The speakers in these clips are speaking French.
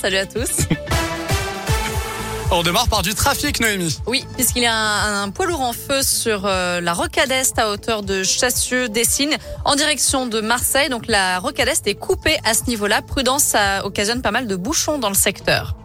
Salut à tous. On démarre par du trafic, Noémie. Oui, puisqu'il y a un, un, poids lourd en feu sur euh, la rocade est à hauteur de Chassieux-Dessines en direction de Marseille. Donc la rocade est est coupée à ce niveau-là. Prudence, ça occasionne pas mal de bouchons dans le secteur.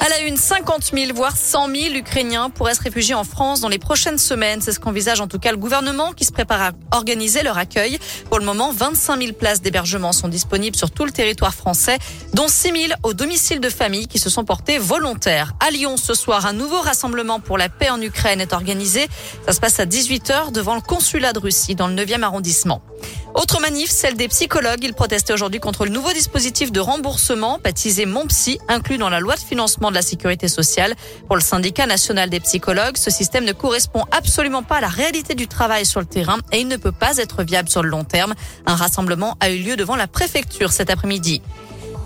À la une, 50 000 voire 100 000 Ukrainiens pourraient se réfugier en France dans les prochaines semaines. C'est ce qu'envisage en tout cas le gouvernement qui se prépare à organiser leur accueil. Pour le moment, 25 000 places d'hébergement sont disponibles sur tout le territoire français, dont 6 000 au domicile de familles qui se sont portés volontaires. À Lyon, ce soir, un nouveau rassemblement pour la paix en Ukraine est organisé. Ça se passe à 18h devant le consulat de Russie dans le 9e arrondissement. Autre manif, celle des psychologues. Ils protestaient aujourd'hui contre le nouveau dispositif de remboursement baptisé Mon Psy, inclus dans la loi de financement de la sécurité sociale. Pour le syndicat national des psychologues, ce système ne correspond absolument pas à la réalité du travail sur le terrain et il ne peut pas être viable sur le long terme. Un rassemblement a eu lieu devant la préfecture cet après-midi.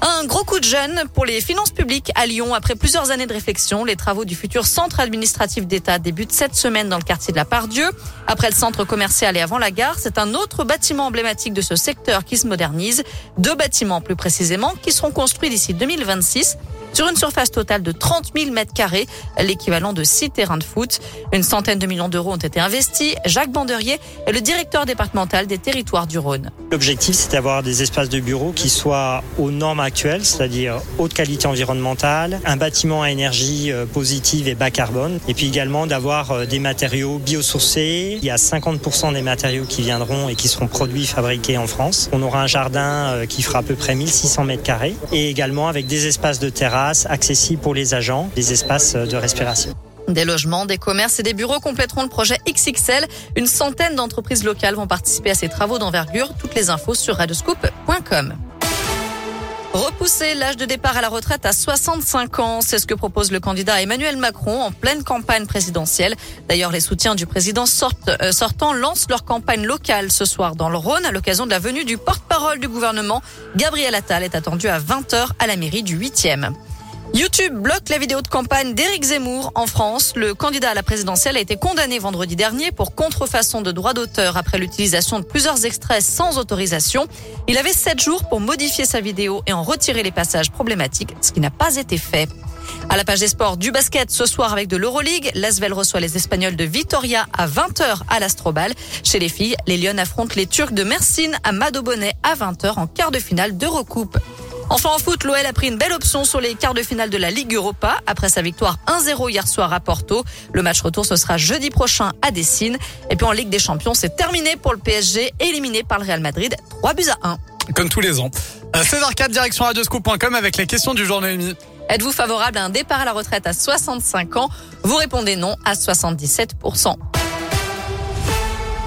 Un gros coup de jeune pour les finances publiques à Lyon. Après plusieurs années de réflexion, les travaux du futur centre administratif d'État débutent cette semaine dans le quartier de la Pardieu. Après le centre commercial et avant la gare, c'est un autre bâtiment emblématique de ce secteur qui se modernise. Deux bâtiments plus précisément qui seront construits d'ici 2026 sur une surface totale de 30 000 mètres carrés, l'équivalent de six terrains de foot. Une centaine de millions d'euros ont été investis. Jacques Banderier est le directeur départemental des territoires du Rhône. L'objectif, c'est d'avoir des espaces de bureaux qui soient aux normes actuelles, c'est-à-dire haute qualité environnementale, un bâtiment à énergie euh, positive et bas carbone, et puis également d'avoir euh, des matériaux biosourcés. Il y a 50% des matériaux qui viendront et qui seront produits, fabriqués en France. On aura un jardin euh, qui fera à peu près 1600 mètres carrés, et également avec des espaces de terrasse accessibles pour les agents, des espaces de respiration. Des logements, des commerces et des bureaux compléteront le projet XXL. Une centaine d'entreprises locales vont participer à ces travaux d'envergure. Toutes les infos sur radioscoop.com. Repousser l'âge de départ à la retraite à 65 ans, c'est ce que propose le candidat Emmanuel Macron en pleine campagne présidentielle. D'ailleurs, les soutiens du président euh, sortant lancent leur campagne locale ce soir dans le Rhône à l'occasion de la venue du porte-parole du gouvernement. Gabriel Attal est attendu à 20h à la mairie du 8e. YouTube bloque la vidéo de campagne d'Éric Zemmour en France. Le candidat à la présidentielle a été condamné vendredi dernier pour contrefaçon de droit d'auteur après l'utilisation de plusieurs extraits sans autorisation. Il avait sept jours pour modifier sa vidéo et en retirer les passages problématiques, ce qui n'a pas été fait. À la page des sports du basket ce soir avec de l'Euroleague, l'Asvel reçoit les Espagnols de Vitoria à 20h à l'Astrobal. Chez les filles, les Lyonnes affrontent les Turcs de Mersin à Madobonnet à 20h en quart de finale d'Eurocoupe. Enfin en foot, l'OL a pris une belle option sur les quarts de finale de la Ligue Europa après sa victoire 1-0 hier soir à Porto. Le match retour ce sera jeudi prochain à Dessine. Et puis en Ligue des Champions, c'est terminé pour le PSG, éliminé par le Real Madrid 3 buts à 1. Comme tous les ans. 16h04 direction radioscoop.com avec les questions du jour Noémie. Êtes-vous favorable à un départ à la retraite à 65 ans? Vous répondez non à 77%.